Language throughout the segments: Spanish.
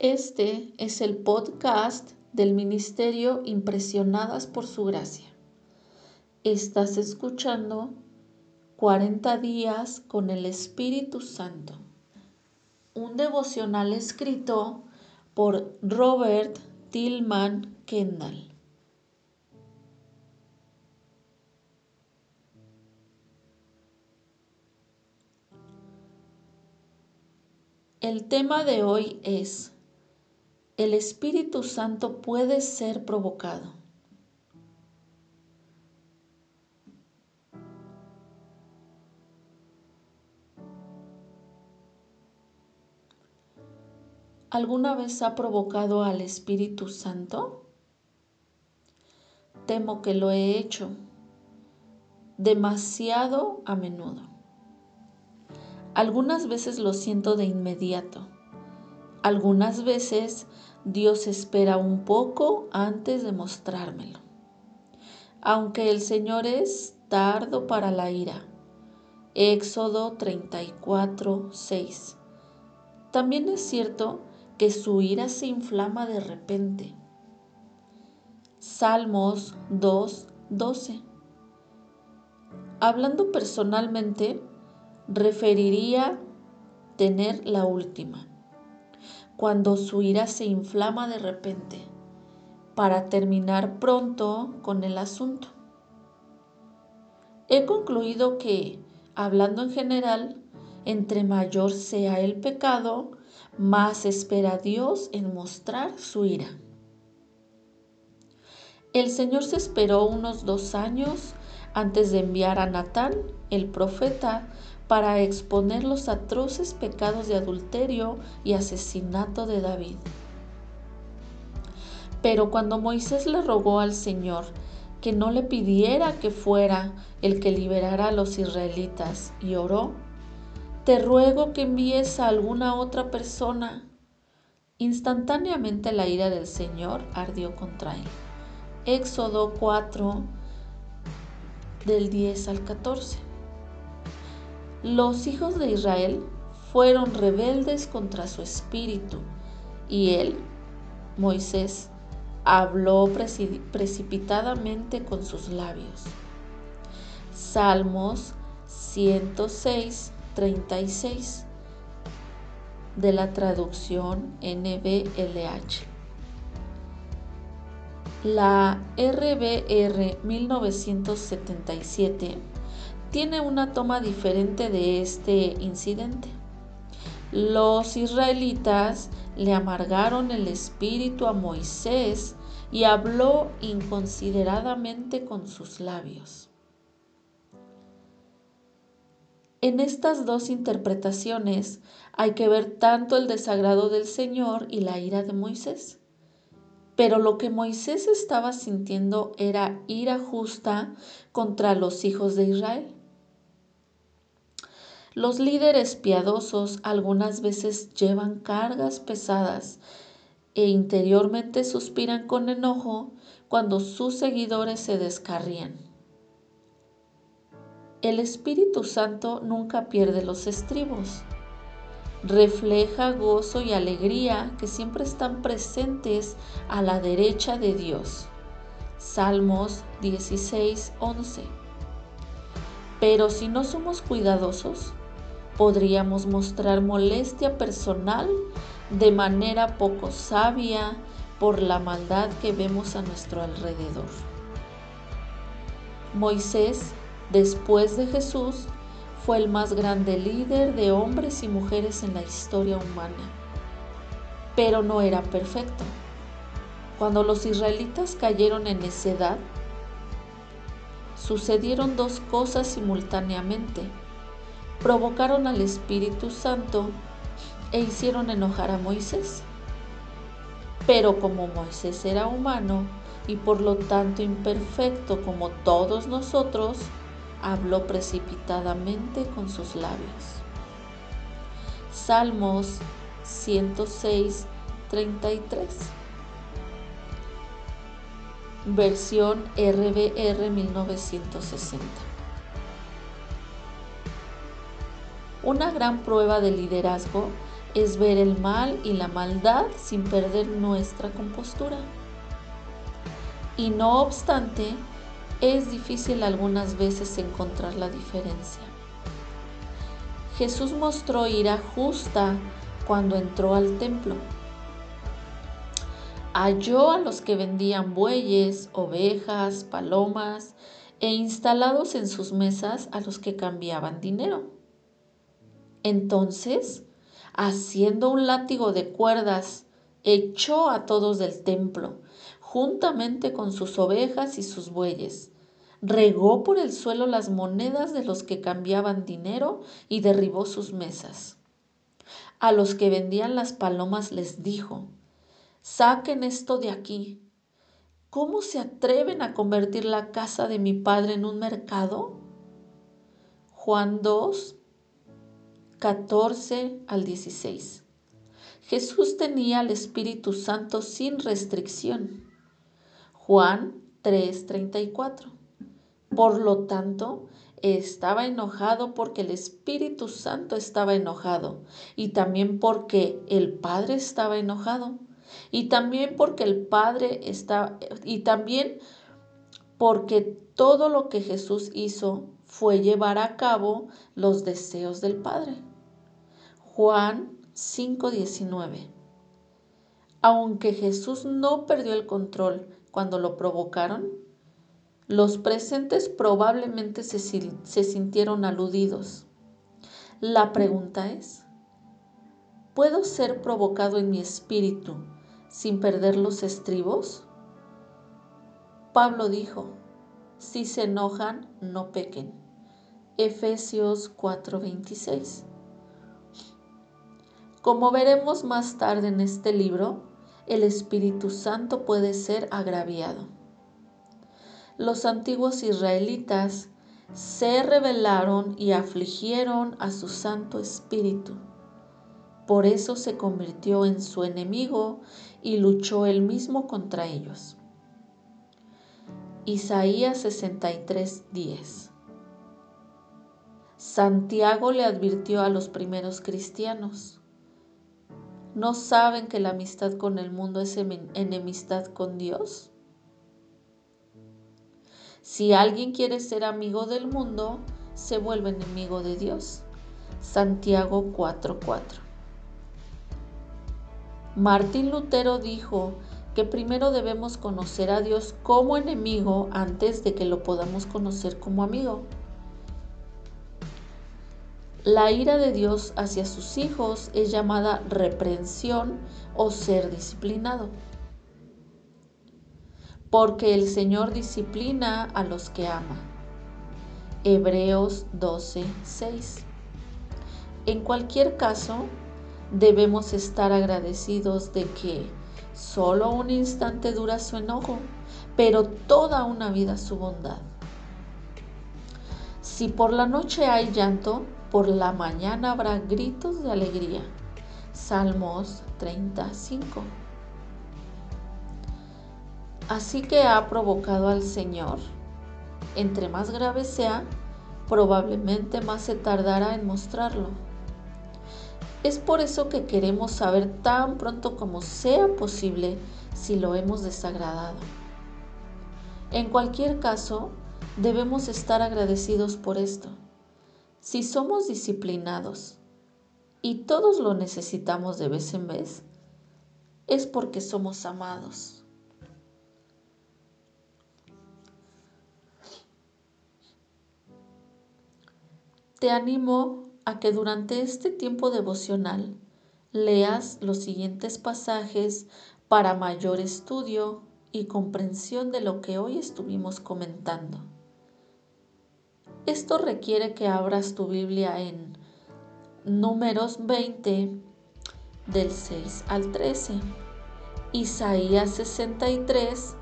Este es el podcast del Ministerio Impresionadas por Su Gracia. Estás escuchando 40 días con el Espíritu Santo, un devocional escrito por Robert Tillman Kendall. El tema de hoy es el Espíritu Santo puede ser provocado. ¿Alguna vez ha provocado al Espíritu Santo? Temo que lo he hecho demasiado a menudo. Algunas veces lo siento de inmediato. Algunas veces Dios espera un poco antes de mostrármelo. Aunque el Señor es tardo para la ira. Éxodo 34, 6. También es cierto que su ira se inflama de repente. Salmos 2, 12. Hablando personalmente, referiría tener la última cuando su ira se inflama de repente, para terminar pronto con el asunto. He concluido que, hablando en general, entre mayor sea el pecado, más espera Dios en mostrar su ira. El Señor se esperó unos dos años antes de enviar a Natán, el profeta, para exponer los atroces pecados de adulterio y asesinato de David. Pero cuando Moisés le rogó al Señor que no le pidiera que fuera el que liberara a los israelitas y oró, te ruego que envíes a alguna otra persona. Instantáneamente la ira del Señor ardió contra él. Éxodo 4 del 10 al 14. Los hijos de Israel fueron rebeldes contra su espíritu y él, Moisés, habló precipitadamente con sus labios. Salmos 106, 36 de la traducción NBLH. La RBR 1977 tiene una toma diferente de este incidente. Los israelitas le amargaron el espíritu a Moisés y habló inconsideradamente con sus labios. En estas dos interpretaciones hay que ver tanto el desagrado del Señor y la ira de Moisés. Pero lo que Moisés estaba sintiendo era ira justa contra los hijos de Israel. Los líderes piadosos algunas veces llevan cargas pesadas e interiormente suspiran con enojo cuando sus seguidores se descarrían. El Espíritu Santo nunca pierde los estribos. Refleja gozo y alegría que siempre están presentes a la derecha de Dios. Salmos 16, 11. Pero si no somos cuidadosos, podríamos mostrar molestia personal de manera poco sabia por la maldad que vemos a nuestro alrededor. Moisés, después de Jesús, fue el más grande líder de hombres y mujeres en la historia humana, pero no era perfecto. Cuando los israelitas cayeron en necedad, sucedieron dos cosas simultáneamente provocaron al Espíritu Santo e hicieron enojar a Moisés. Pero como Moisés era humano y por lo tanto imperfecto como todos nosotros, habló precipitadamente con sus labios. Salmos 106, 33. Versión RBR 1960. Una gran prueba de liderazgo es ver el mal y la maldad sin perder nuestra compostura. Y no obstante, es difícil algunas veces encontrar la diferencia. Jesús mostró ira justa cuando entró al templo. Halló a los que vendían bueyes, ovejas, palomas e instalados en sus mesas a los que cambiaban dinero. Entonces, haciendo un látigo de cuerdas, echó a todos del templo, juntamente con sus ovejas y sus bueyes. Regó por el suelo las monedas de los que cambiaban dinero y derribó sus mesas. A los que vendían las palomas les dijo, saquen esto de aquí. ¿Cómo se atreven a convertir la casa de mi padre en un mercado? Juan 2, 14 al 16. Jesús tenía al Espíritu Santo sin restricción. Juan 3:34. Por lo tanto, estaba enojado porque el Espíritu Santo estaba enojado y también porque el Padre estaba enojado y también porque el Padre estaba y también porque todo lo que Jesús hizo fue llevar a cabo los deseos del Padre. Juan 5:19. Aunque Jesús no perdió el control cuando lo provocaron, los presentes probablemente se, sintieron aludidos. La pregunta es, ¿puedo ser provocado en mi espíritu sin perder los estribos? Pablo dijo, si se enojan, no pequen. Efesios 4:26. Como veremos más tarde en este libro, el Espíritu Santo puede ser agraviado. Los antiguos israelitas se rebelaron y afligieron a su Santo Espíritu. Por eso se convirtió en su enemigo y luchó él mismo contra ellos. Isaías 63:10 Santiago le advirtió a los primeros cristianos, ¿No saben que la amistad con el mundo es enemistad con Dios? Si alguien quiere ser amigo del mundo, se vuelve enemigo de Dios. Santiago 4:4. Martín Lutero dijo que primero debemos conocer a Dios como enemigo antes de que lo podamos conocer como amigo. La ira de Dios hacia sus hijos es llamada reprensión o ser disciplinado. Porque el Señor disciplina a los que ama. Hebreos 12, 6. En cualquier caso, debemos estar agradecidos de que solo un instante dura su enojo, pero toda una vida su bondad. Si por la noche hay llanto, por la mañana habrá gritos de alegría. Salmos 35. Así que ha provocado al Señor. Entre más grave sea, probablemente más se tardará en mostrarlo. Es por eso que queremos saber tan pronto como sea posible si lo hemos desagradado. En cualquier caso, debemos estar agradecidos por esto. Si somos disciplinados y todos lo necesitamos de vez en vez, es porque somos amados. Te animo a que durante este tiempo devocional leas los siguientes pasajes para mayor estudio y comprensión de lo que hoy estuvimos comentando. Esto requiere que abras tu Biblia en Números 20 del 6 al 13, Isaías 63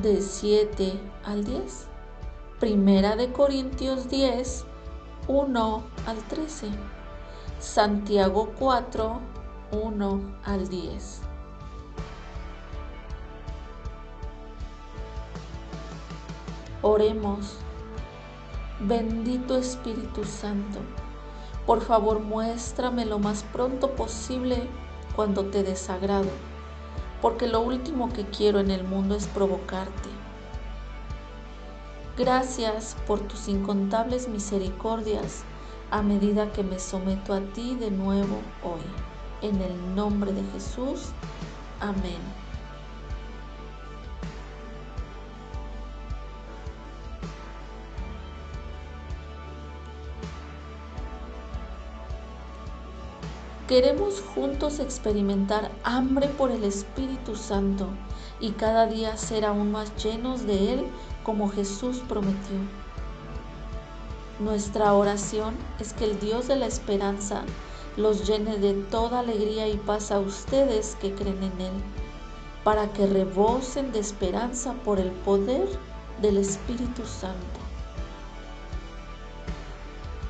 de 7 al 10, Primera de Corintios 10, 1 al 13, Santiago 4, 1 al 10. Oremos. Bendito Espíritu Santo, Por favor, muéstrame lo más pronto posible cuando te desagrado, porque lo último que quiero en el mundo es provocarte. Gracias por tus incontables misericordias a medida que me someto a ti de nuevo hoy. En el nombre de Jesús. Amén. Queremos juntos experimentar hambre por el Espíritu Santo y cada día ser aún más llenos de Él como Jesús prometió. Nuestra oración es que el Dios de la esperanza los llene de toda alegría y paz a ustedes que creen en Él, para que rebosen de esperanza por el poder del Espíritu Santo.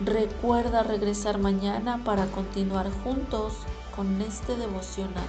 Recuerda regresar mañana para continuar juntos con este devocional.